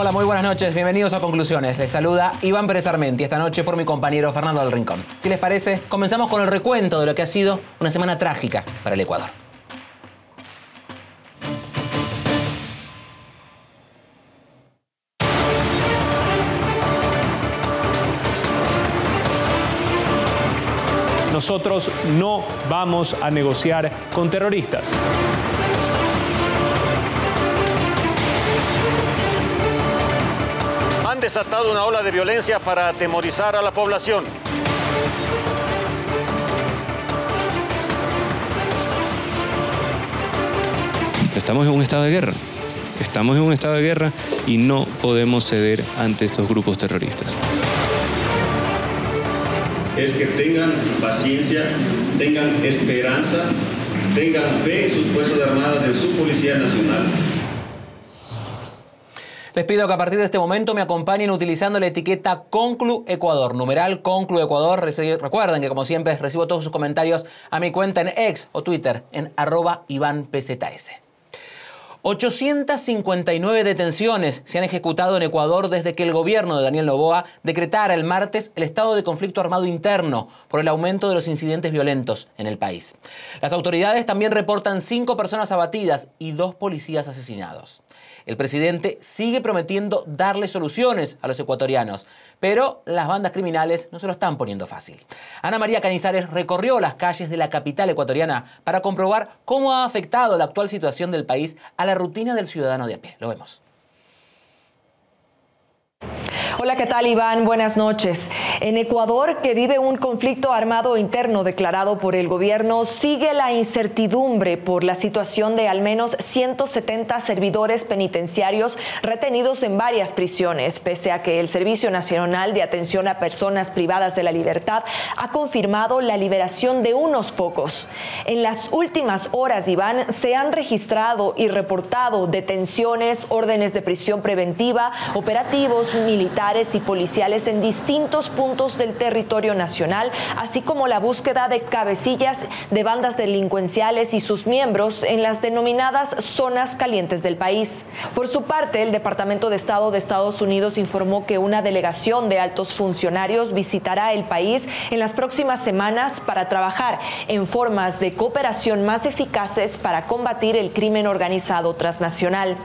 Hola, muy buenas noches. Bienvenidos a Conclusiones. Les saluda Iván Pérez Armenti esta noche por mi compañero Fernando del Rincón. Si les parece, comenzamos con el recuento de lo que ha sido una semana trágica para el Ecuador. Nosotros no vamos a negociar con terroristas. Desatado una ola de violencia para atemorizar a la población. Estamos en un estado de guerra. Estamos en un estado de guerra y no podemos ceder ante estos grupos terroristas. Es que tengan paciencia, tengan esperanza, tengan fe en sus Fuerzas Armadas, en su Policía Nacional. Les pido que a partir de este momento me acompañen utilizando la etiqueta Conclu Ecuador, numeral Conclu Ecuador. Recuerden que como siempre recibo todos sus comentarios a mi cuenta en X o Twitter en arroba IvánPZS. 859 detenciones se han ejecutado en Ecuador desde que el gobierno de Daniel Novoa decretara el martes el estado de conflicto armado interno por el aumento de los incidentes violentos en el país. Las autoridades también reportan cinco personas abatidas y dos policías asesinados. El presidente sigue prometiendo darle soluciones a los ecuatorianos, pero las bandas criminales no se lo están poniendo fácil. Ana María Canizares recorrió las calles de la capital ecuatoriana para comprobar cómo ha afectado la actual situación del país a la rutina del ciudadano de a pie. Lo vemos. Hola, ¿qué tal Iván? Buenas noches. En Ecuador, que vive un conflicto armado interno declarado por el gobierno, sigue la incertidumbre por la situación de al menos 170 servidores penitenciarios retenidos en varias prisiones, pese a que el Servicio Nacional de Atención a Personas Privadas de la Libertad ha confirmado la liberación de unos pocos. En las últimas horas, Iván, se han registrado y reportado detenciones, órdenes de prisión preventiva, operativos militares, y policiales en distintos puntos del territorio nacional, así como la búsqueda de cabecillas de bandas delincuenciales y sus miembros en las denominadas zonas calientes del país. Por su parte, el Departamento de Estado de Estados Unidos informó que una delegación de altos funcionarios visitará el país en las próximas semanas para trabajar en formas de cooperación más eficaces para combatir el crimen organizado transnacional.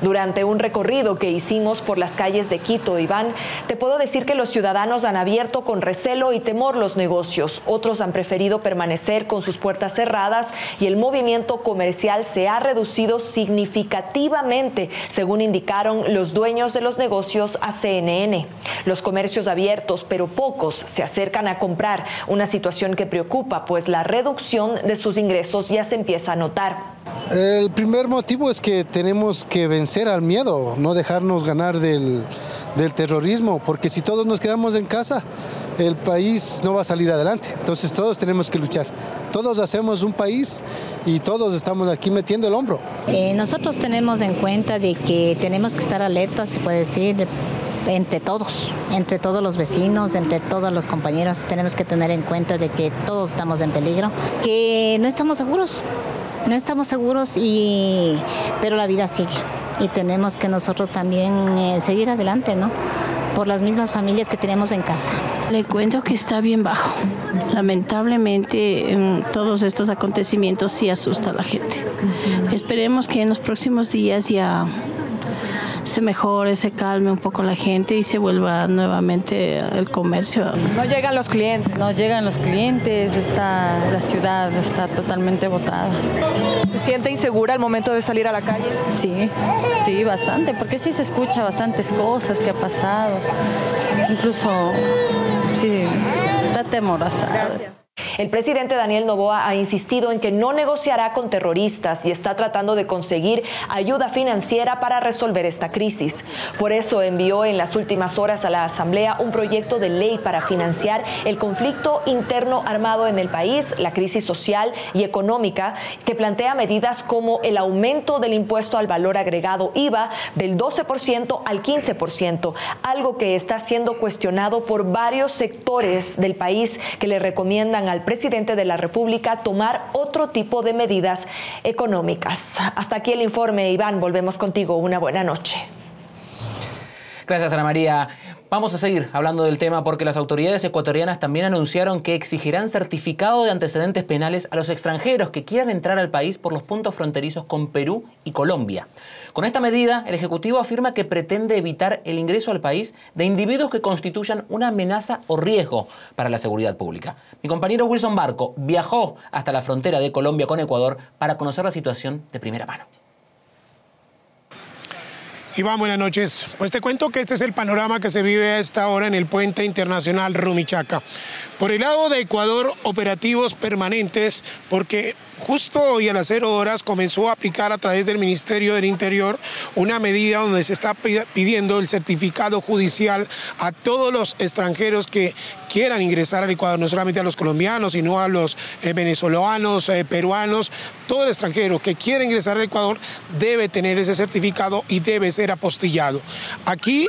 Durante un recorrido que hicimos por las calles de Quito, Iván, te puedo decir que los ciudadanos han abierto con recelo y temor los negocios. Otros han preferido permanecer con sus puertas cerradas y el movimiento comercial se ha reducido significativamente, según indicaron los dueños de los negocios a CNN. Los comercios abiertos, pero pocos, se acercan a comprar, una situación que preocupa, pues la reducción de sus ingresos ya se empieza a notar. El primer motivo es que tenemos que vencer al miedo, no dejarnos ganar del, del terrorismo, porque si todos nos quedamos en casa, el país no va a salir adelante. Entonces todos tenemos que luchar. Todos hacemos un país y todos estamos aquí metiendo el hombro. Eh, nosotros tenemos en cuenta de que tenemos que estar alertas, se puede decir, entre todos, entre todos los vecinos, entre todos los compañeros, tenemos que tener en cuenta de que todos estamos en peligro, que no estamos seguros, no estamos seguros y pero la vida sigue y tenemos que nosotros también eh, seguir adelante, ¿no? por las mismas familias que tenemos en casa. Le cuento que está bien bajo. Lamentablemente todos estos acontecimientos sí asusta a la gente. Esperemos que en los próximos días ya se mejore, se calme un poco la gente y se vuelva nuevamente el comercio. No llegan los clientes. No llegan los clientes, está la ciudad está totalmente botada. ¿Se siente insegura al momento de salir a la calle? Sí, sí, bastante, porque sí se escucha bastantes cosas que ha pasado. Incluso, sí, está temorosa. El presidente Daniel Novoa ha insistido en que no negociará con terroristas y está tratando de conseguir ayuda financiera para resolver esta crisis. Por eso envió en las últimas horas a la Asamblea un proyecto de ley para financiar el conflicto interno armado en el país, la crisis social y económica, que plantea medidas como el aumento del impuesto al valor agregado IVA del 12% al 15%, algo que está siendo cuestionado por varios sectores del país que le recomiendan al presidente de la República tomar otro tipo de medidas económicas. Hasta aquí el informe, Iván. Volvemos contigo. Una buena noche. Gracias, Ana María. Vamos a seguir hablando del tema porque las autoridades ecuatorianas también anunciaron que exigirán certificado de antecedentes penales a los extranjeros que quieran entrar al país por los puntos fronterizos con Perú y Colombia. Con esta medida, el Ejecutivo afirma que pretende evitar el ingreso al país de individuos que constituyan una amenaza o riesgo para la seguridad pública. Mi compañero Wilson Barco viajó hasta la frontera de Colombia con Ecuador para conocer la situación de primera mano. Iván, buenas noches. Pues te cuento que este es el panorama que se vive a esta hora en el puente internacional Rumichaca. Por el lado de Ecuador, operativos permanentes, porque justo hoy a las cero horas comenzó a aplicar a través del Ministerio del Interior una medida donde se está pidiendo el certificado judicial a todos los extranjeros que quieran ingresar al Ecuador, no solamente a los colombianos, sino a los eh, venezolanos, eh, peruanos, todo el extranjero que quiera ingresar al Ecuador debe tener ese certificado y debe ser apostillado. Aquí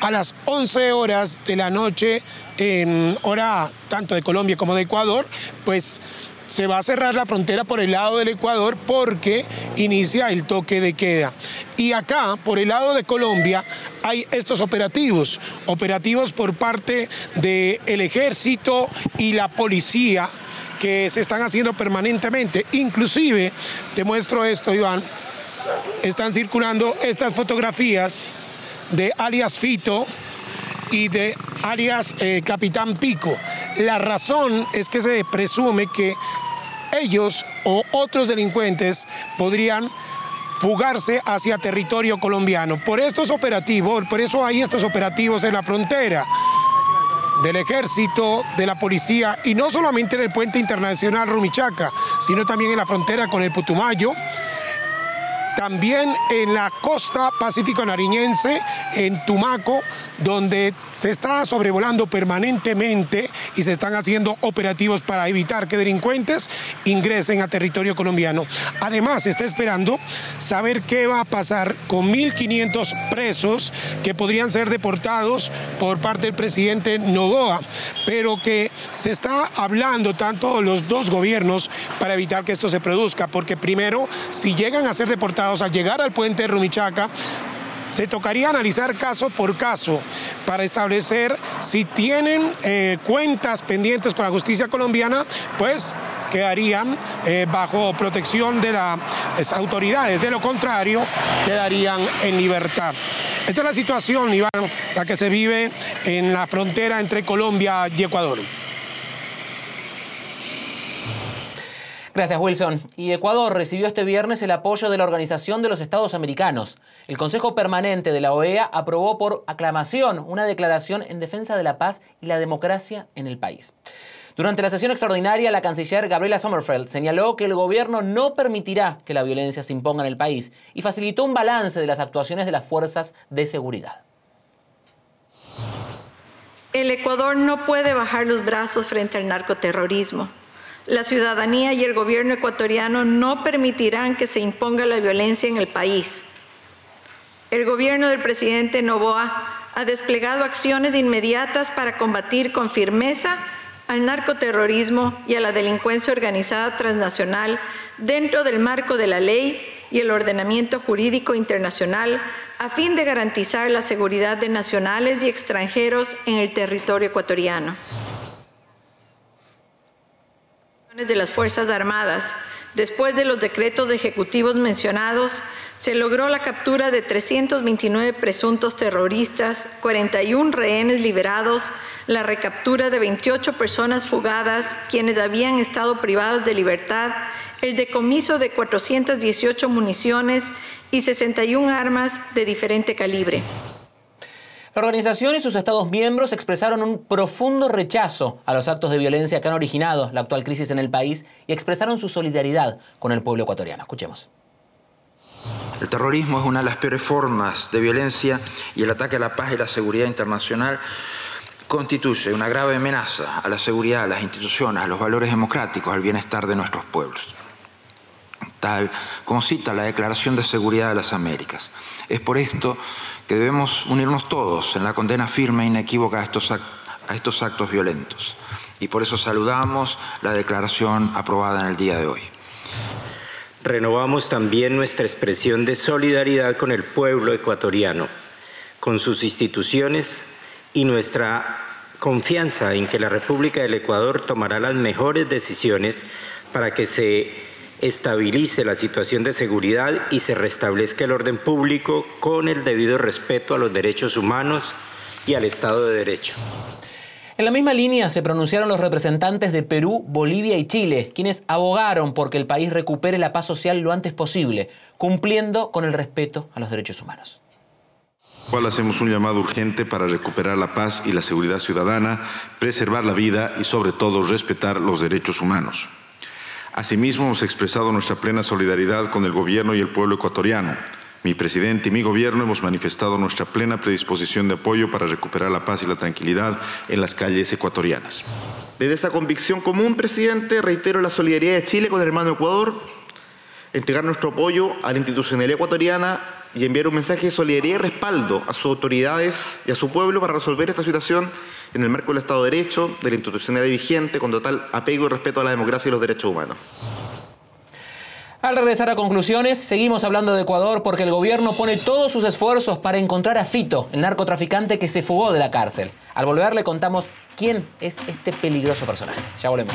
a las 11 horas de la noche, en hora tanto de Colombia como de Ecuador, pues se va a cerrar la frontera por el lado del Ecuador porque inicia el toque de queda. Y acá, por el lado de Colombia, hay estos operativos, operativos por parte del ejército y la policía que se están haciendo permanentemente. Inclusive, te muestro esto, Iván, están circulando estas fotografías de alias Fito y de alias eh, Capitán Pico. La razón es que se presume que ellos o otros delincuentes podrían fugarse hacia territorio colombiano. Por estos operativos, por eso hay estos operativos en la frontera del ejército, de la policía, y no solamente en el puente internacional Rumichaca, sino también en la frontera con el Putumayo, también en la costa pacífico nariñense, en Tumaco, donde se está sobrevolando permanentemente y se están haciendo operativos para evitar que delincuentes ingresen a territorio colombiano. Además, se está esperando saber qué va a pasar con 1.500 presos que podrían ser deportados por parte del presidente Novoa, pero que se está hablando tanto los dos gobiernos para evitar que esto se produzca, porque primero, si llegan a ser deportados, al llegar al puente de Rumichaca, se tocaría analizar caso por caso para establecer si tienen eh, cuentas pendientes con la justicia colombiana, pues quedarían eh, bajo protección de las autoridades. De lo contrario, quedarían en libertad. Esta es la situación, Iván, la que se vive en la frontera entre Colombia y Ecuador. Gracias, Wilson. Y Ecuador recibió este viernes el apoyo de la Organización de los Estados Americanos. El Consejo Permanente de la OEA aprobó por aclamación una declaración en defensa de la paz y la democracia en el país. Durante la sesión extraordinaria, la canciller Gabriela Sommerfeld señaló que el gobierno no permitirá que la violencia se imponga en el país y facilitó un balance de las actuaciones de las fuerzas de seguridad. El Ecuador no puede bajar los brazos frente al narcoterrorismo. La ciudadanía y el gobierno ecuatoriano no permitirán que se imponga la violencia en el país. El gobierno del presidente Novoa ha desplegado acciones inmediatas para combatir con firmeza al narcoterrorismo y a la delincuencia organizada transnacional dentro del marco de la ley y el ordenamiento jurídico internacional a fin de garantizar la seguridad de nacionales y extranjeros en el territorio ecuatoriano. De las Fuerzas Armadas. Después de los decretos ejecutivos mencionados, se logró la captura de 329 presuntos terroristas, 41 rehenes liberados, la recaptura de 28 personas fugadas, quienes habían estado privadas de libertad, el decomiso de 418 municiones y 61 armas de diferente calibre. La organización y sus Estados miembros expresaron un profundo rechazo a los actos de violencia que han originado la actual crisis en el país y expresaron su solidaridad con el pueblo ecuatoriano. Escuchemos. El terrorismo es una de las peores formas de violencia y el ataque a la paz y la seguridad internacional constituye una grave amenaza a la seguridad, a las instituciones, a los valores democráticos, al bienestar de nuestros pueblos. Tal como cita la Declaración de Seguridad de las Américas. Es por esto que debemos unirnos todos en la condena firme e inequívoca a estos, a estos actos violentos. Y por eso saludamos la declaración aprobada en el día de hoy. Renovamos también nuestra expresión de solidaridad con el pueblo ecuatoriano, con sus instituciones y nuestra confianza en que la República del Ecuador tomará las mejores decisiones para que se estabilice la situación de seguridad y se restablezca el orden público con el debido respeto a los derechos humanos y al Estado de Derecho. En la misma línea se pronunciaron los representantes de Perú, Bolivia y Chile, quienes abogaron por que el país recupere la paz social lo antes posible, cumpliendo con el respeto a los derechos humanos. Cual hacemos un llamado urgente para recuperar la paz y la seguridad ciudadana, preservar la vida y sobre todo respetar los derechos humanos. Asimismo, hemos expresado nuestra plena solidaridad con el Gobierno y el pueblo ecuatoriano. Mi presidente y mi Gobierno hemos manifestado nuestra plena predisposición de apoyo para recuperar la paz y la tranquilidad en las calles ecuatorianas. Desde esta convicción común, presidente, reitero la solidaridad de Chile con el hermano Ecuador, entregar nuestro apoyo a la institucionalidad ecuatoriana y enviar un mensaje de solidaridad y respaldo a sus autoridades y a su pueblo para resolver esta situación en el marco del Estado de Derecho, de la institucionalidad vigente, con total apego y respeto a la democracia y los derechos humanos. Al regresar a conclusiones, seguimos hablando de Ecuador porque el gobierno pone todos sus esfuerzos para encontrar a Fito, el narcotraficante que se fugó de la cárcel. Al volver le contamos quién es este peligroso personaje. Ya volvemos.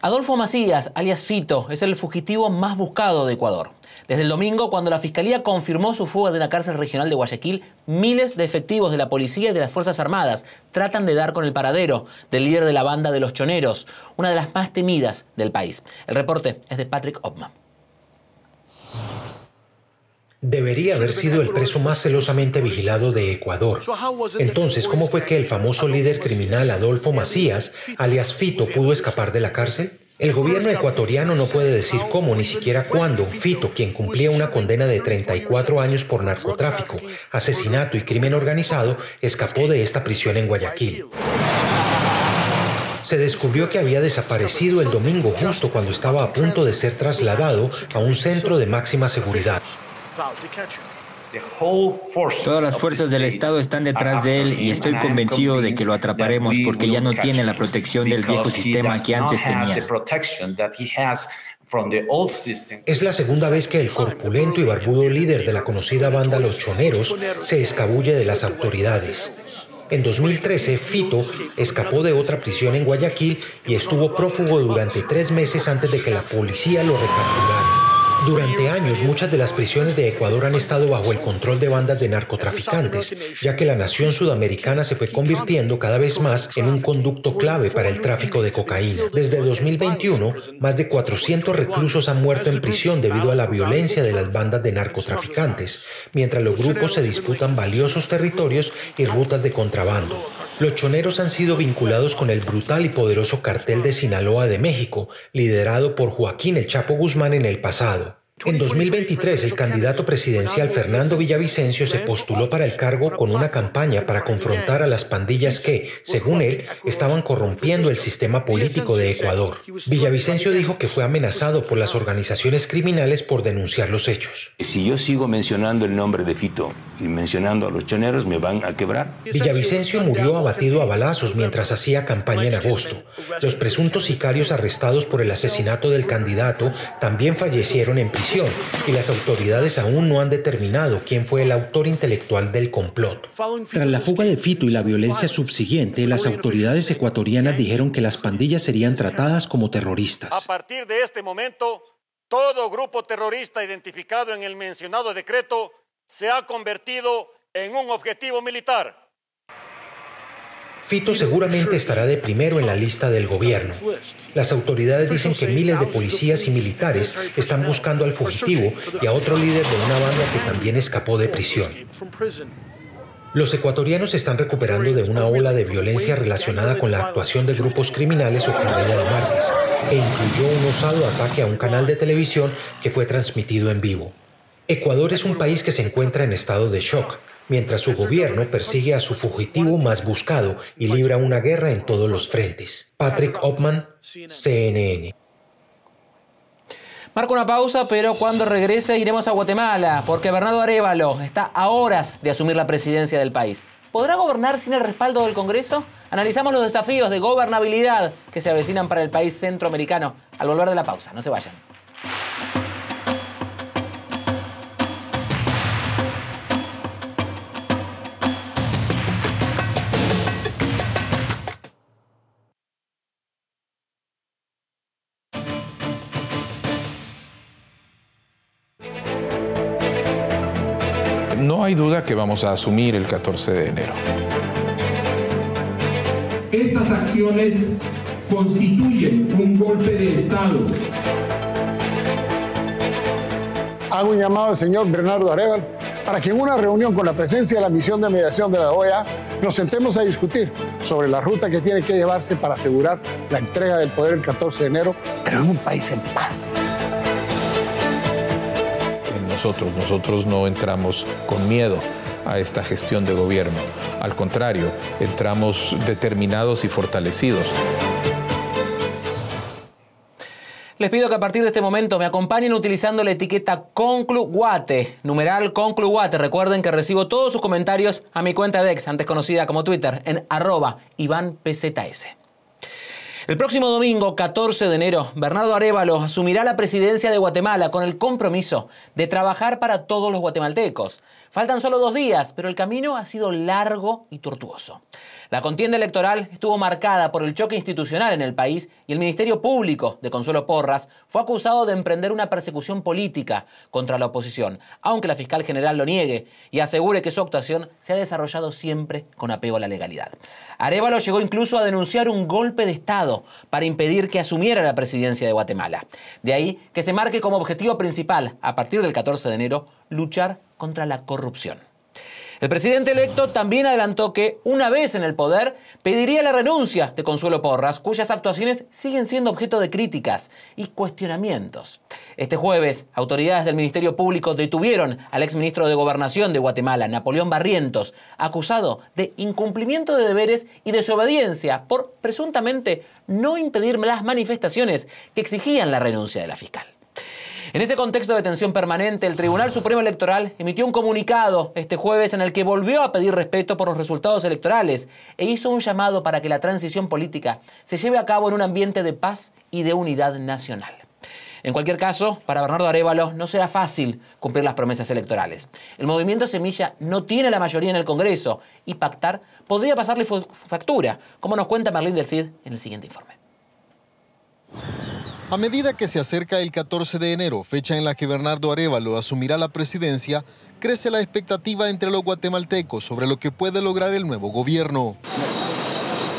Adolfo Macías, alias Fito, es el fugitivo más buscado de Ecuador. Desde el domingo, cuando la Fiscalía confirmó su fuga de la cárcel regional de Guayaquil, miles de efectivos de la policía y de las Fuerzas Armadas tratan de dar con el paradero del líder de la banda de los choneros, una de las más temidas del país. El reporte es de Patrick Opman. Debería haber sido el preso más celosamente vigilado de Ecuador. Entonces, ¿cómo fue que el famoso líder criminal Adolfo Macías, alias Fito, pudo escapar de la cárcel? El gobierno ecuatoriano no puede decir cómo ni siquiera cuándo Fito, quien cumplía una condena de 34 años por narcotráfico, asesinato y crimen organizado, escapó de esta prisión en Guayaquil. Se descubrió que había desaparecido el domingo justo cuando estaba a punto de ser trasladado a un centro de máxima seguridad. Todas las fuerzas del Estado están detrás de él y estoy convencido de que lo atraparemos porque ya no tiene la protección del viejo sistema que antes tenía. Es la segunda vez que el corpulento y barbudo líder de la conocida banda Los Choneros se escabulle de las autoridades. En 2013, Fito escapó de otra prisión en Guayaquil y estuvo prófugo durante tres meses antes de que la policía lo recapturara. Durante años, muchas de las prisiones de Ecuador han estado bajo el control de bandas de narcotraficantes, ya que la nación sudamericana se fue convirtiendo cada vez más en un conducto clave para el tráfico de cocaína. Desde 2021, más de 400 reclusos han muerto en prisión debido a la violencia de las bandas de narcotraficantes, mientras los grupos se disputan valiosos territorios y rutas de contrabando. Los choneros han sido vinculados con el brutal y poderoso cartel de Sinaloa de México, liderado por Joaquín El Chapo Guzmán en el pasado. En 2023, el candidato presidencial Fernando Villavicencio se postuló para el cargo con una campaña para confrontar a las pandillas que, según él, estaban corrompiendo el sistema político de Ecuador. Villavicencio dijo que fue amenazado por las organizaciones criminales por denunciar los hechos. Si yo sigo mencionando el nombre de Fito y mencionando a los choneros, me van a quebrar. Villavicencio murió abatido a balazos mientras hacía campaña en agosto. Los presuntos sicarios arrestados por el asesinato del candidato también fallecieron en prisión y las autoridades aún no han determinado quién fue el autor intelectual del complot. Tras la fuga de Fito y la violencia subsiguiente, las autoridades ecuatorianas dijeron que las pandillas serían tratadas como terroristas. A partir de este momento, todo grupo terrorista identificado en el mencionado decreto se ha convertido en un objetivo militar. Fito seguramente estará de primero en la lista del gobierno. Las autoridades dicen que miles de policías y militares están buscando al fugitivo y a otro líder de una banda que también escapó de prisión. Los ecuatorianos están recuperando de una ola de violencia relacionada con la actuación de grupos criminales ocurrida el martes, que incluyó un osado ataque a un canal de televisión que fue transmitido en vivo. Ecuador es un país que se encuentra en estado de shock mientras su gobierno persigue a su fugitivo más buscado y libra una guerra en todos los frentes. Patrick Opman, CNN. Marco una pausa, pero cuando regrese iremos a Guatemala, porque Bernardo Arevalo está a horas de asumir la presidencia del país. ¿Podrá gobernar sin el respaldo del Congreso? Analizamos los desafíos de gobernabilidad que se avecinan para el país centroamericano al volver de la pausa. No se vayan. Hay duda que vamos a asumir el 14 de enero. Estas acciones constituyen un golpe de Estado. Hago un llamado al señor Bernardo Areval para que en una reunión con la presencia de la misión de mediación de la OEA nos sentemos a discutir sobre la ruta que tiene que llevarse para asegurar la entrega del poder el 14 de enero, pero en un país en paz nosotros. Nosotros no entramos con miedo a esta gestión de gobierno. Al contrario, entramos determinados y fortalecidos. Les pido que a partir de este momento me acompañen utilizando la etiqueta Concluguate, numeral Concluguate. Recuerden que recibo todos sus comentarios a mi cuenta de ex, antes conocida como Twitter, en arroba IvánPZS. El próximo domingo, 14 de enero, Bernardo Arevalo asumirá la presidencia de Guatemala con el compromiso de trabajar para todos los guatemaltecos. Faltan solo dos días, pero el camino ha sido largo y tortuoso. La contienda electoral estuvo marcada por el choque institucional en el país y el Ministerio Público de Consuelo Porras fue acusado de emprender una persecución política contra la oposición, aunque la fiscal general lo niegue y asegure que su actuación se ha desarrollado siempre con apego a la legalidad. Arevalo llegó incluso a denunciar un golpe de Estado para impedir que asumiera la presidencia de Guatemala. De ahí que se marque como objetivo principal, a partir del 14 de enero, luchar contra la corrupción. El presidente electo también adelantó que, una vez en el poder, pediría la renuncia de Consuelo Porras, cuyas actuaciones siguen siendo objeto de críticas y cuestionamientos. Este jueves, autoridades del Ministerio Público detuvieron al exministro de Gobernación de Guatemala, Napoleón Barrientos, acusado de incumplimiento de deberes y desobediencia por presuntamente no impedir las manifestaciones que exigían la renuncia de la fiscal. En ese contexto de tensión permanente, el Tribunal Supremo Electoral emitió un comunicado este jueves en el que volvió a pedir respeto por los resultados electorales e hizo un llamado para que la transición política se lleve a cabo en un ambiente de paz y de unidad nacional. En cualquier caso, para Bernardo Arevalo no será fácil cumplir las promesas electorales. El movimiento Semilla no tiene la mayoría en el Congreso y pactar podría pasarle factura, como nos cuenta Marlene del Cid en el siguiente informe. A medida que se acerca el 14 de enero, fecha en la que Bernardo Arevalo asumirá la presidencia, crece la expectativa entre los guatemaltecos sobre lo que puede lograr el nuevo gobierno.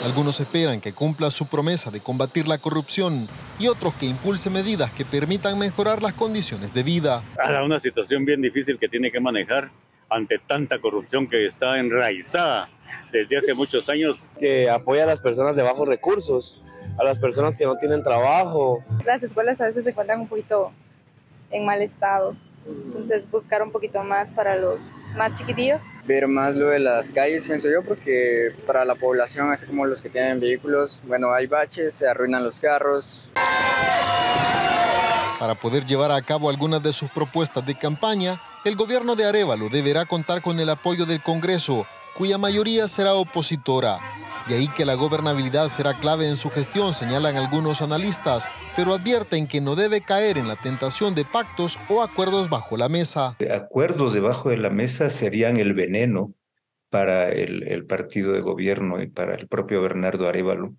Algunos esperan que cumpla su promesa de combatir la corrupción y otros que impulse medidas que permitan mejorar las condiciones de vida. Es una situación bien difícil que tiene que manejar ante tanta corrupción que está enraizada desde hace muchos años. Que apoya a las personas de bajos recursos, a las personas que no tienen trabajo. Las escuelas a veces se encuentran un poquito en mal estado. Entonces buscar un poquito más para los más chiquitillos. Ver más lo de las calles, pienso yo, porque para la población, así como los que tienen vehículos, bueno, hay baches, se arruinan los carros. Para poder llevar a cabo algunas de sus propuestas de campaña, el gobierno de Arevalo deberá contar con el apoyo del Congreso, cuya mayoría será opositora. De ahí que la gobernabilidad será clave en su gestión, señalan algunos analistas, pero advierten que no debe caer en la tentación de pactos o acuerdos bajo la mesa. Acuerdos debajo de la mesa serían el veneno para el, partido de gobierno y para el propio Bernardo Arevalo,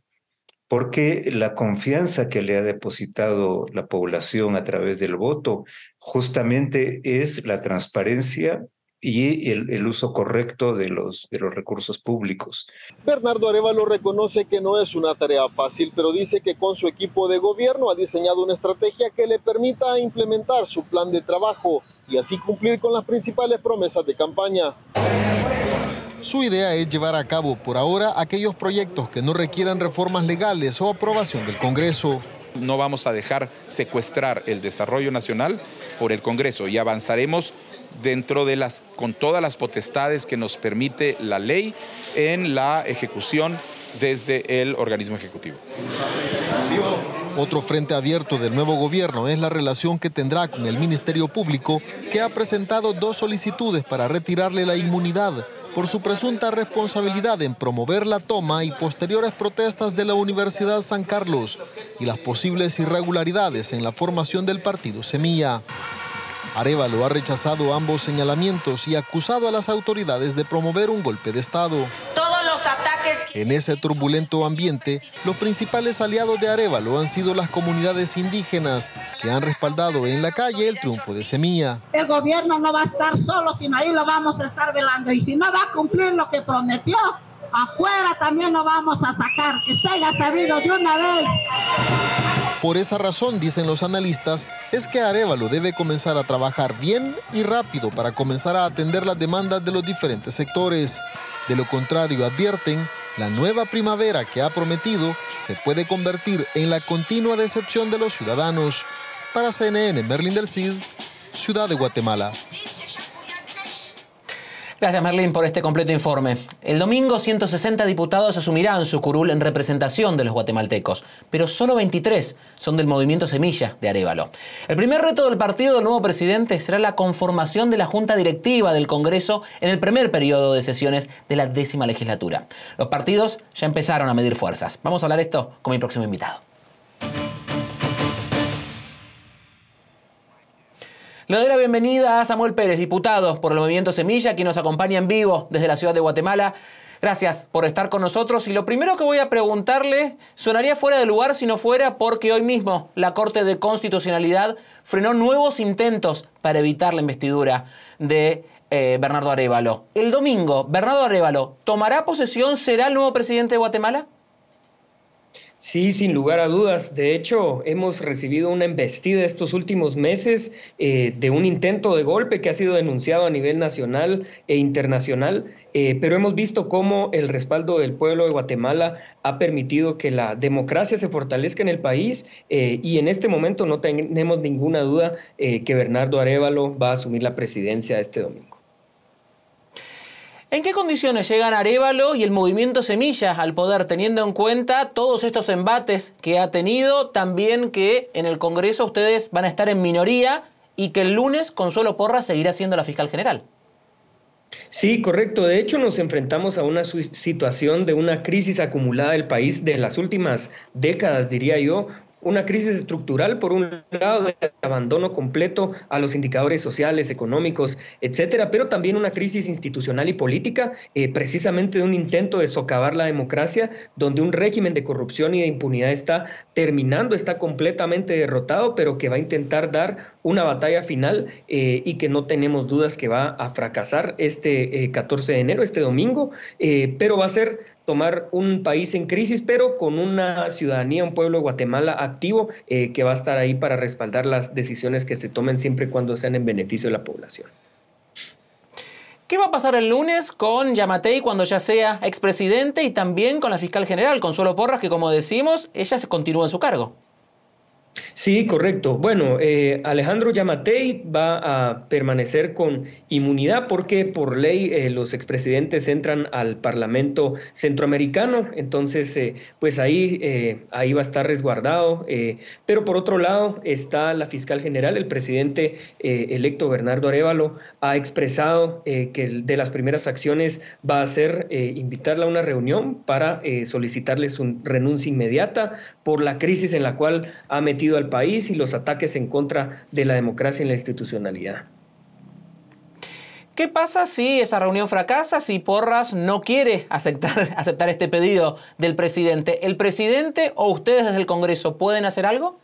porque la confianza que le ha depositado la población a través del voto justamente es la transparencia y el, uso correcto de los, de los recursos públicos. Bernardo Arevalo reconoce que no es una tarea fácil, pero dice que con su equipo de gobierno ha diseñado una estrategia que le permita implementar su plan de trabajo y así cumplir con las principales promesas de campaña. Su idea es llevar a cabo por ahora aquellos proyectos que no requieran reformas legales o aprobación del Congreso. No vamos a dejar secuestrar el desarrollo nacional por el Congreso y avanzaremos dentro de las, con todas las potestades que nos permite la ley en la ejecución desde el organismo ejecutivo. Otro frente abierto del nuevo gobierno es la relación que tendrá con el Ministerio Público, que ha presentado dos solicitudes para retirarle la inmunidad por su presunta responsabilidad en promover la toma y posteriores protestas de la Universidad San Carlos y las posibles irregularidades en la formación del partido Semilla. Arevalo ha rechazado ambos señalamientos y acusado a las autoridades de promover un golpe de Estado. Todos los ataques. En ese turbulento ambiente, los principales aliados de Arevalo han sido las comunidades indígenas que han respaldado en la calle el triunfo de Semilla. El gobierno no va a estar solo, sino ahí lo vamos a estar velando. Y si no va a cumplir lo que prometió, afuera también lo vamos a sacar. Que esté ya sabido de una vez. Por esa razón, dicen los analistas, es que Arevalo debe comenzar a trabajar bien y rápido para comenzar a atender las demandas de los diferentes sectores. De lo contrario, advierten, la nueva primavera que ha prometido se puede convertir en la continua decepción de los ciudadanos. Para CNN, Merlin del Cid, Ciudad de Guatemala. Gracias, Merlín, por este completo informe. El domingo, 160 diputados asumirán su curul en representación de los guatemaltecos, pero solo 23 son del movimiento Semilla de Arevalo. El primer reto del partido del nuevo presidente será la conformación de la Junta Directiva del Congreso en el primer periodo de sesiones de la décima legislatura. Los partidos ya empezaron a medir fuerzas. Vamos a hablar esto con mi próximo invitado. Le doy la bienvenida a Samuel Pérez, diputado por el Movimiento Semilla, quien nos acompaña en vivo desde la ciudad de Guatemala. Gracias por estar con nosotros. Y lo primero que voy a preguntarle sonaría fuera de lugar si no fuera porque hoy mismo la Corte de Constitucionalidad frenó nuevos intentos para evitar la investidura de eh, Bernardo Arevalo. El domingo, Bernardo Arevalo, ¿tomará posesión? ¿Será el nuevo presidente de Guatemala? Sí, sin lugar a dudas. De hecho, hemos recibido una embestida estos últimos meses eh, de un intento de golpe que ha sido denunciado a nivel nacional e internacional, eh, pero hemos visto cómo el respaldo del pueblo de Guatemala ha permitido que la democracia se fortalezca en el país eh, y en este momento no tenemos ninguna duda que Bernardo Arevalo va a asumir la presidencia este domingo. ¿En qué condiciones llegan Arevalo y el movimiento Semillas al poder, teniendo en cuenta todos estos embates que ha tenido, también que en el Congreso ustedes van a estar en minoría y que el lunes Consuelo Porra seguirá siendo la fiscal general? Sí, correcto. De hecho, nos enfrentamos a una situación de una crisis acumulada del país de las últimas décadas, diría yo, una crisis estructural, por un lado, de abandono completo a los indicadores sociales, económicos, etcétera, pero también una crisis institucional y política, eh, precisamente de un intento de socavar la democracia, donde un régimen de corrupción y de impunidad está terminando, está completamente derrotado, pero que va a intentar dar una batalla final eh, y que no tenemos dudas que va a fracasar este 14 eh, de enero, este domingo, pero va a ser tomar un país en crisis, pero con una ciudadanía, un pueblo de Guatemala activo eh, que va a estar ahí para respaldar las decisiones que se tomen siempre y cuando sean en beneficio de la población. ¿Qué va a pasar el lunes con Yamatei cuando ya sea expresidente y también con la fiscal general, Consuelo Porras, que como decimos, ella se continúa en su cargo? Sí, correcto. Bueno, eh, Alejandro Yamatei va a permanecer con inmunidad porque por ley eh, los expresidentes entran al Parlamento centroamericano, entonces eh, pues ahí, ahí va a estar resguardado. pero por otro lado está la fiscal general, el presidente electo Bernardo Arevalo, ha expresado que de las primeras acciones va a ser invitarla a una reunión para solicitarle su renuncia inmediata por la crisis en la cual ha metido al país y los ataques en contra de la democracia y la institucionalidad. ¿Qué pasa si esa reunión fracasa, si Porras no quiere aceptar, aceptar este pedido del presidente? ¿El presidente o ustedes desde el Congreso pueden hacer algo?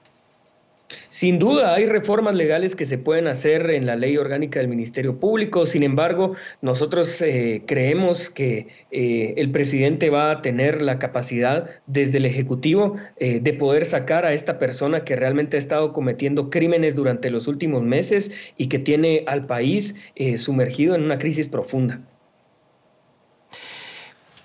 Sin duda, hay reformas legales que se pueden hacer en la ley orgánica del Ministerio Público. Sin embargo, nosotros eh, creemos que eh, el presidente va a tener la capacidad desde el Ejecutivo eh, de poder sacar a esta persona que realmente ha estado cometiendo crímenes durante los últimos meses y que tiene al país sumergido en una crisis profunda.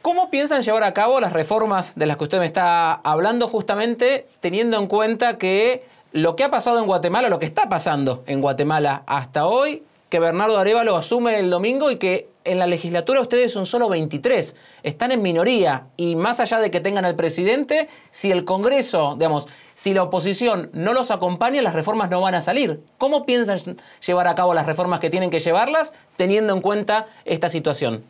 ¿Cómo piensan llevar a cabo las reformas de las que usted me está hablando justamente teniendo en cuenta que lo que ha pasado en Guatemala, lo que está pasando en Guatemala hasta hoy, que Bernardo Arevalo asume el domingo y que en la legislatura ustedes son solo 23, están en minoría y más allá de que tengan al presidente, si el Congreso, digamos, si la oposición no los acompaña, las reformas no van a salir. ¿Cómo piensan llevar a cabo las reformas que tienen que llevarlas teniendo en cuenta esta situación?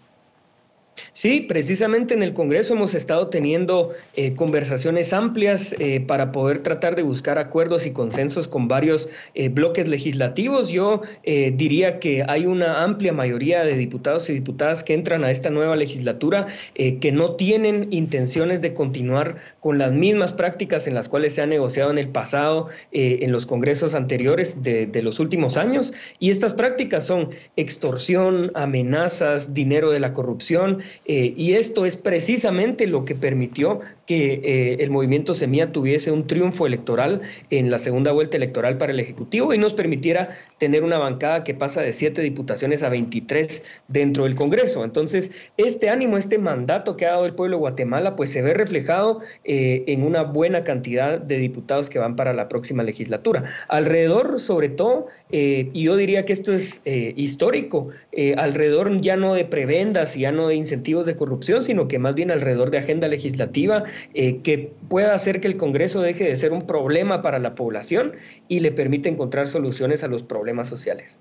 Sí, precisamente en el Congreso hemos estado teniendo eh, conversaciones amplias eh, para poder tratar de buscar acuerdos y consensos con varios eh, bloques legislativos. Yo diría que hay una amplia mayoría de diputados y diputadas que entran a esta nueva legislatura que no tienen intenciones de continuar con las mismas prácticas en las cuales se ha negociado en el pasado, en los congresos anteriores de, de los últimos años. Y estas prácticas son extorsión, amenazas, dinero de la corrupción eh, y esto es precisamente lo que permitió que eh, el movimiento Semilla tuviese un triunfo electoral en la segunda vuelta electoral para el Ejecutivo y nos permitiera tener una bancada que pasa de siete diputaciones a 23 dentro del Congreso. Entonces, este ánimo, este mandato que ha dado el pueblo de Guatemala, pues se ve reflejado eh, en una buena cantidad de diputados que van para la próxima legislatura. Alrededor, sobre todo, y yo diría que esto es histórico, alrededor ya no de prebendas y ya no de incentivos de corrupción, sino que más bien alrededor de agenda legislativa eh, que pueda hacer que el Congreso deje de ser un problema para la población y le permite encontrar soluciones a los problemas sociales.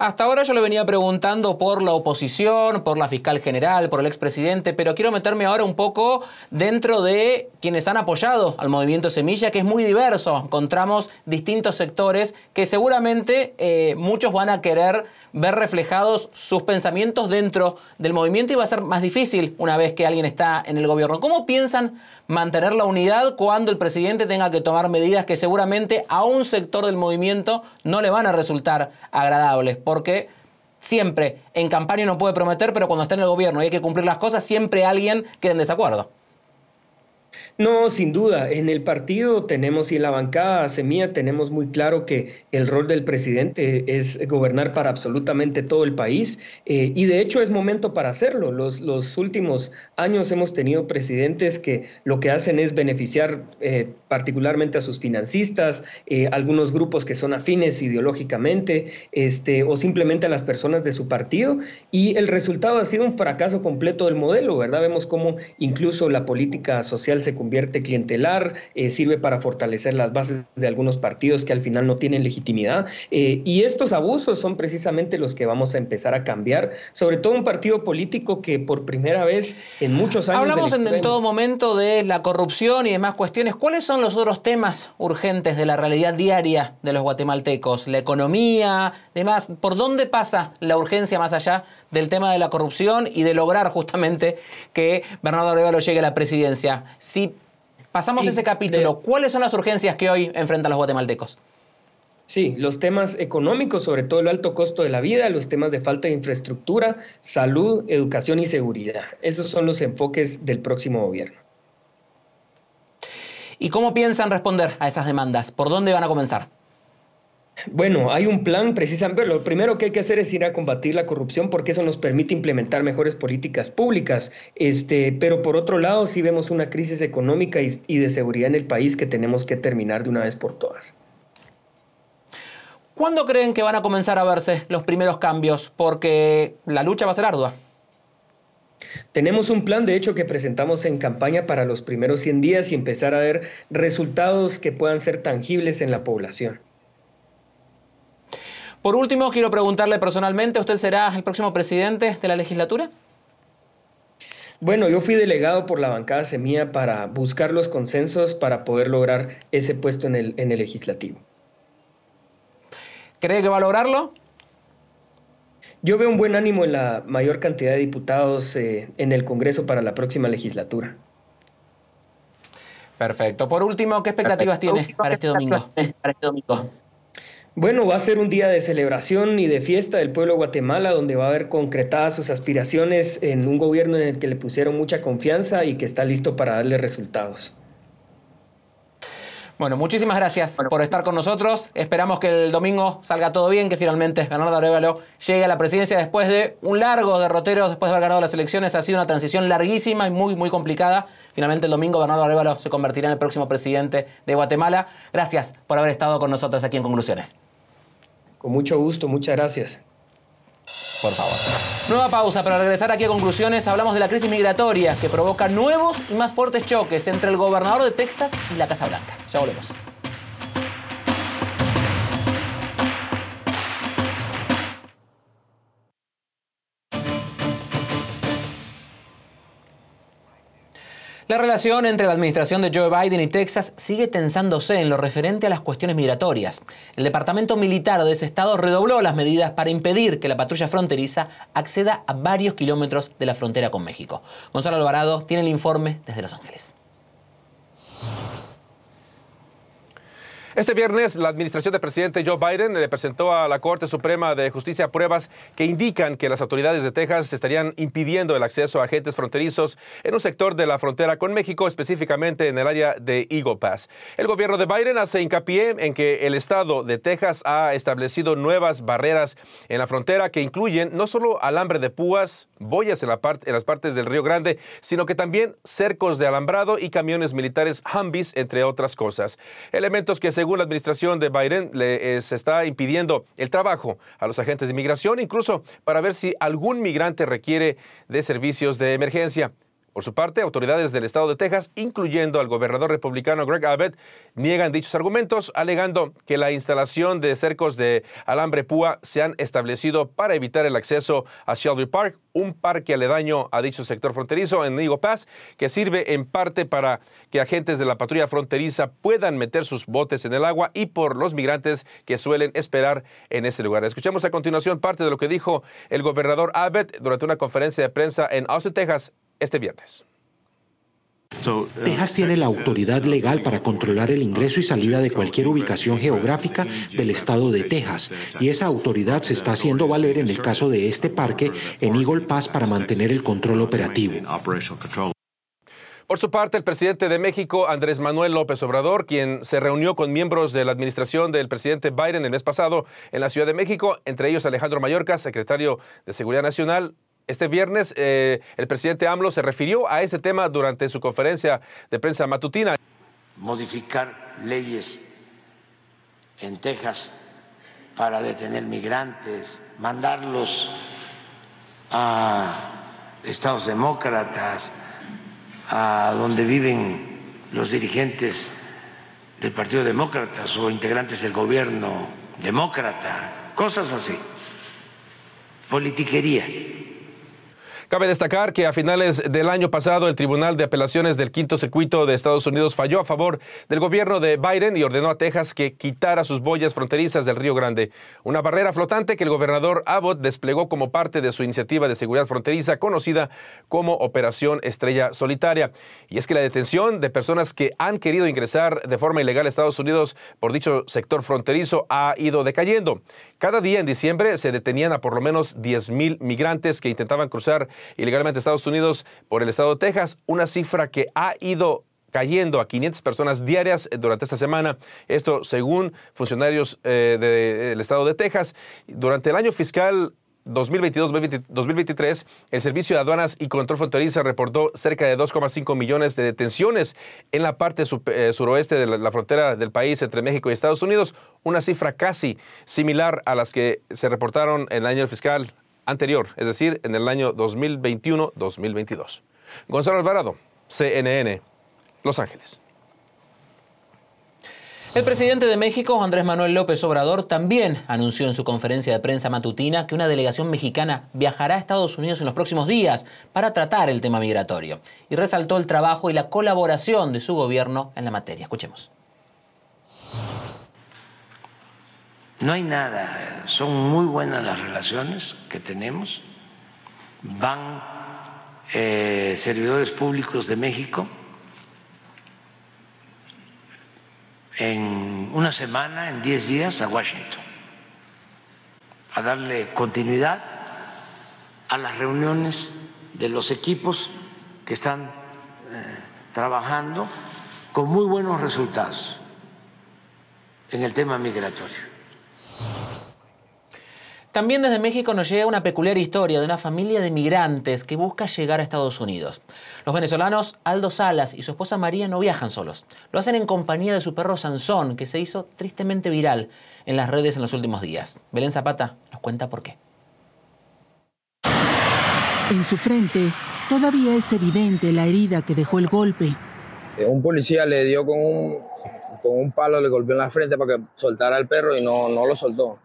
Hasta ahora yo le venía preguntando por la oposición, por la fiscal general, por el expresidente, pero quiero meterme ahora un poco dentro de quienes han apoyado al movimiento Semilla, que es muy diverso. Encontramos distintos sectores que seguramente eh, muchos van a querer ver reflejados sus pensamientos dentro del movimiento y va a ser más difícil una vez que alguien está en el gobierno. ¿Cómo piensan mantener la unidad cuando el presidente tenga que tomar medidas que seguramente a un sector del movimiento no le van a resultar agradables? Porque siempre en campaña no puede prometer, pero cuando está en el gobierno y hay que cumplir las cosas, siempre alguien queda en desacuerdo. No, sin duda. En el partido tenemos y en la bancada Semilla tenemos muy claro que el rol del presidente es gobernar para absolutamente todo el país eh, y de hecho es momento para hacerlo. Los, últimos años hemos tenido presidentes que lo que hacen es beneficiar eh, particularmente a sus financistas, eh, algunos grupos que son afines ideológicamente este, o simplemente a las personas de su partido y el resultado ha sido un fracaso completo del modelo, ¿verdad? Vemos cómo incluso la política social se convierte convierte clientelar, eh, sirve para fortalecer las bases de algunos partidos que al final no tienen legitimidad. Eh, y estos abusos son precisamente los que vamos a empezar a cambiar, sobre todo un partido político que por primera vez en muchos años... Hablamos en, todo momento de la corrupción y demás cuestiones. ¿Cuáles son los otros temas urgentes de la realidad diaria de los guatemaltecos? La economía, demás. ¿Por dónde pasa la urgencia más allá del tema de la corrupción y de lograr justamente que Bernardo Arevalo llegue a la presidencia? Si pasamos ese capítulo, ¿cuáles son las urgencias que hoy enfrentan los guatemaltecos? Sí, los temas económicos, sobre todo el alto costo de la vida, los temas de falta de infraestructura, salud, educación y seguridad. Esos son los enfoques del próximo gobierno. ¿Y cómo piensan responder a esas demandas? ¿Por dónde van a comenzar? Bueno, hay un plan precisamente. Lo primero que hay que hacer es ir a combatir la corrupción porque eso nos permite implementar mejores políticas públicas. Este, pero por otro lado, sí vemos una crisis económica y de seguridad en el país que tenemos que terminar de una vez por todas. ¿Cuándo creen que van a comenzar a verse los primeros cambios? Porque la lucha va a ser ardua. Tenemos un plan, de hecho, que presentamos en campaña para los primeros 100 días y empezar a ver resultados que puedan ser tangibles en la población. Por último, quiero preguntarle personalmente, ¿usted será el próximo presidente de la legislatura? Bueno, yo fui delegado por la bancada Semilla para buscar los consensos para poder lograr ese puesto en el, en el legislativo. ¿Cree que va a lograrlo? Yo veo un buen ánimo en la mayor cantidad de diputados eh, en el Congreso para la próxima legislatura. Perfecto. Por último, ¿qué expectativas tiene para este domingo? Para este domingo. Bueno, va a ser un día de celebración y de fiesta del pueblo de Guatemala, donde va a haber concretadas sus aspiraciones en un gobierno en el que le pusieron mucha confianza y que está listo para darle resultados. Bueno, muchísimas gracias por estar con nosotros. Esperamos que el domingo salga todo bien, que finalmente Bernardo Arevalo llegue a la presidencia después de un largo derrotero, después de haber ganado las elecciones. Ha sido una transición larguísima y muy, muy complicada. Finalmente el domingo Bernardo Arevalo se convertirá en el próximo presidente de Guatemala. Gracias por haber estado con nosotros aquí en Conclusiones. Con mucho gusto, muchas gracias. Por favor. Nueva pausa para regresar aquí a conclusiones. Hablamos de la crisis migratoria que provoca nuevos y más fuertes choques entre el gobernador de Texas y la Casa Blanca. Ya volvemos. La relación entre la administración de Joe Biden y Texas sigue tensándose en lo referente a las cuestiones migratorias. El Departamento Militar de ese estado redobló las medidas para impedir que la patrulla fronteriza acceda a varios kilómetros de la frontera con México. Gonzalo Alvarado tiene el informe desde Los Ángeles. Este viernes, la administración del presidente Joe Biden le presentó a la Corte Suprema de Justicia pruebas que indican que las autoridades de Texas estarían impidiendo el acceso a agentes fronterizos en un sector de la frontera con México, específicamente en el área de Eagle Pass. El gobierno de Biden hace hincapié en que el estado de Texas ha establecido nuevas barreras en la frontera que incluyen no solo alambre de púas, boyas en, la en las partes del Río Grande, sino que también cercos de alambrado y camiones militares Humvees, entre otras cosas. Elementos que según la administración de Biden, le, eh, se está impidiendo el trabajo a los agentes de inmigración, incluso para ver si algún migrante requiere de servicios de emergencia. Por su parte, autoridades del estado de Texas, incluyendo al gobernador republicano Greg Abbott, niegan dichos argumentos, alegando que la instalación de cercos de alambre púa se han establecido para evitar el acceso a Shelby Park, un parque aledaño a dicho sector fronterizo en Eagle Pass, que sirve en parte para que agentes de la patrulla fronteriza puedan meter sus botes en el agua y por los migrantes que suelen esperar en ese lugar. Escuchemos a continuación parte de lo que dijo el gobernador Abbott durante una conferencia de prensa en Austin, Texas, este viernes. Texas tiene la autoridad legal para controlar el ingreso y salida de cualquier ubicación geográfica del estado de Texas, y esa autoridad se está haciendo valer en el caso de este parque en Eagle Pass para mantener el control operativo. Por su parte, el presidente de México, Andrés Manuel López Obrador, quien se reunió con miembros de la administración del presidente Biden el mes pasado en la Ciudad de México, entre ellos Alejandro Mayorkas, secretario de Seguridad Nacional, este viernes eh, el presidente AMLO se refirió a ese tema durante su conferencia de prensa matutina. Modificar leyes en Texas para detener migrantes, mandarlos a estados demócratas, a donde viven los dirigentes del Partido Demócrata o integrantes del gobierno demócrata, cosas así. Politiquería. Cabe destacar que a finales del año pasado el Tribunal de Apelaciones del Quinto Circuito de Estados Unidos falló a favor del gobierno de Biden y ordenó a Texas que quitara sus boyas fronterizas del Río Grande, una barrera flotante que el gobernador Abbott desplegó como parte de su iniciativa de seguridad fronteriza conocida como Operación Estrella Solitaria. Y es que la detención de personas que han querido ingresar de forma ilegal a Estados Unidos por dicho sector fronterizo ha ido decayendo. Cada día en diciembre se detenían a por lo menos 10.000 migrantes que intentaban cruzar ilegalmente a Estados Unidos por el estado de Texas, una cifra que ha ido cayendo a 500 personas diarias durante esta semana. Esto según funcionarios eh, del estado de Texas. Durante el año fiscal 2022-2023, el Servicio de Aduanas y Control Fronteriza reportó cerca de 2,5 millones de detenciones en la parte eh, suroeste de la, frontera del país entre México y Estados Unidos, una cifra casi similar a las que se reportaron en el año fiscal anterior, es decir, en el año 2021-2022. Gonzalo Alvarado, CNN, Los Ángeles. El presidente de México, Andrés Manuel López Obrador, también anunció en su conferencia de prensa matutina que una delegación mexicana viajará a Estados Unidos en los próximos días para tratar el tema migratorio y resaltó el trabajo y la colaboración de su gobierno en la materia. Escuchemos. No hay nada, son muy buenas las relaciones que tenemos. Van eh, servidores públicos de México en una semana, en diez días, a Washington, a darle continuidad a las reuniones de los equipos que están eh, trabajando con muy buenos resultados en el tema migratorio. También desde México nos llega una peculiar historia de una familia de migrantes que busca llegar a Estados Unidos. Los venezolanos Aldo Salas y su esposa María no viajan solos. Lo hacen en compañía de su perro Sansón, que se hizo tristemente viral en las redes en los últimos días. Belén Zapata nos cuenta por qué. En su frente todavía es evidente la herida que dejó el golpe. Eh, un policía le dio con un, con un palo, le golpeó en la frente para que soltara al perro y no, no lo soltó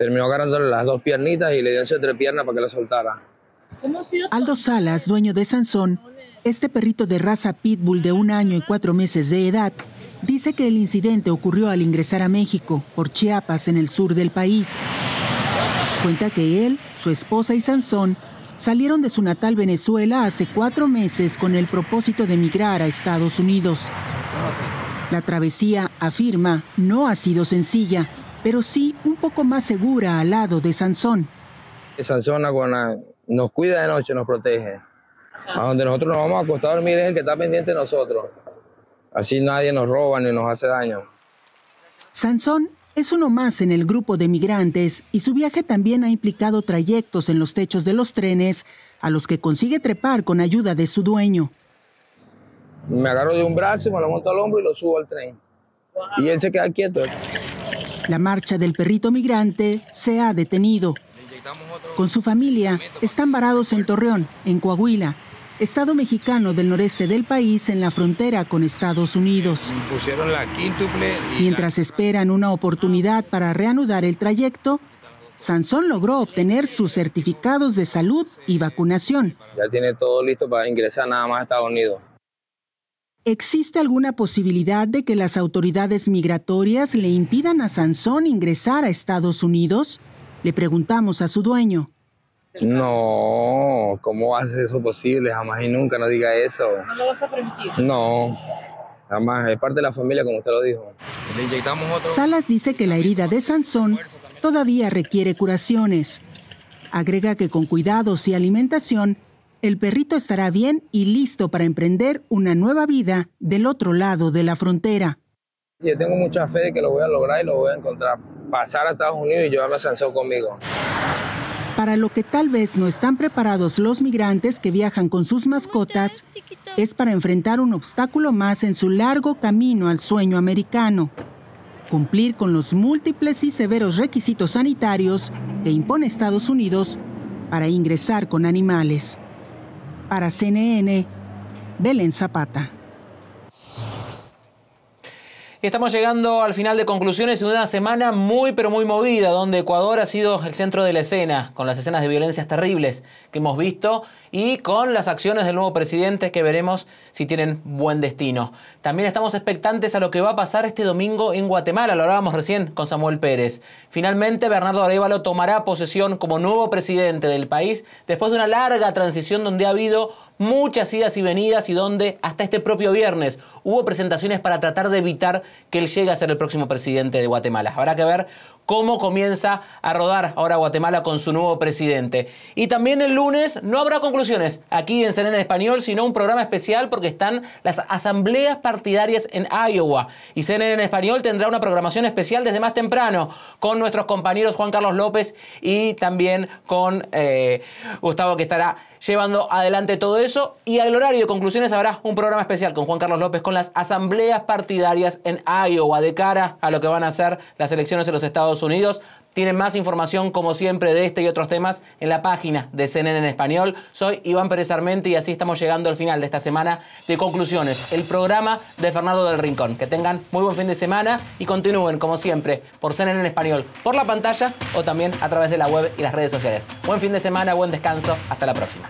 terminó agarrándole las dos piernitas y le dio entre piernas para que la soltara. Aldo Salas, dueño de Sansón, este perrito de raza pitbull de un año y cuatro meses de edad, dice que el incidente ocurrió al ingresar a México, por Chiapas, en el sur del país. Cuenta que él, su esposa y Sansón salieron de su natal Venezuela hace cuatro meses con el propósito de emigrar a Estados Unidos. La travesía, afirma, no ha sido sencilla pero sí un poco más segura al lado de Sansón. Sansón nos cuida de noche, nos protege. A donde nosotros nos vamos a acostar a dormir es el que está pendiente de nosotros. Así nadie nos roba ni nos hace daño. Sansón es uno más en el grupo de migrantes y su viaje también ha implicado trayectos en los techos de los trenes a los que consigue trepar con ayuda de su dueño. Me agarro de un brazo, y me lo monto al hombro y lo subo al tren. Y él se queda quieto. La marcha del perrito migrante se ha detenido. Con su familia están varados en Torreón, en Coahuila, estado mexicano del noreste del país en la frontera con Estados Unidos. Mientras esperan una oportunidad para reanudar el trayecto, Sansón logró obtener sus certificados de salud y vacunación. Ya tiene todo listo para ingresar nada más a Estados Unidos. ¿Existe alguna posibilidad de que las autoridades migratorias le impidan a Sansón ingresar a Estados Unidos? Le preguntamos a su dueño. No, ¿cómo hace eso posible? Jamás y nunca no diga eso. ¿No lo vas a permitir? No, jamás. Es parte de la familia, como usted lo dijo. Le inyectamos otro. Salas dice que la herida de Sansón todavía requiere curaciones. Agrega que con cuidados y alimentación el perrito estará bien y listo para emprender una nueva vida del otro lado de la frontera. Yo tengo mucha fe de que lo voy a lograr y lo voy a encontrar. Pasar a Estados Unidos y llevarme a Sansón conmigo. Para lo que tal vez no están preparados los migrantes que viajan con sus mascotas, es para enfrentar un obstáculo más en su largo camino al sueño americano. Cumplir con los múltiples y severos requisitos sanitarios que impone Estados Unidos para ingresar con animales. Para CNN, Belén Zapata. Estamos llegando al final de conclusiones de una semana muy pero muy movida, donde Ecuador ha sido el centro de la escena, con las escenas de violencias terribles que hemos visto y con las acciones del nuevo presidente que veremos si tienen buen destino. También estamos expectantes a lo que va a pasar este domingo en Guatemala, lo hablábamos recién con Samuel Pérez. Finalmente Bernardo Arevalo tomará posesión como nuevo presidente del país después de una larga transición donde ha habido muchas idas y venidas y donde hasta este propio viernes hubo presentaciones para tratar de evitar que él llegue a ser el próximo presidente de Guatemala. Habrá que ver cómo comienza a rodar ahora Guatemala con su nuevo presidente. Y también el lunes no habrá conclusiones aquí en CNN Español, sino un programa especial porque están las asambleas partidarias en Iowa. Y CNN Español tendrá una programación especial desde más temprano con nuestros compañeros Juan Carlos López y también con eh, Gustavo que estará llevando adelante todo eso. Y al horario de conclusiones habrá un programa especial con Juan Carlos López con las asambleas partidarias en Iowa de cara a lo que van a ser las elecciones en los Estados Unidos. Tienen más información, como siempre, de este y otros temas en la página de CNN en español. Soy Iván Pérez Armente y así estamos llegando al final de esta semana de conclusiones. El programa de Fernando del Rincón. Que tengan muy buen fin de semana y continúen, como siempre, por CNN en español, por la pantalla o también a través de la web y las redes sociales. Buen fin de semana, buen descanso. Hasta la próxima.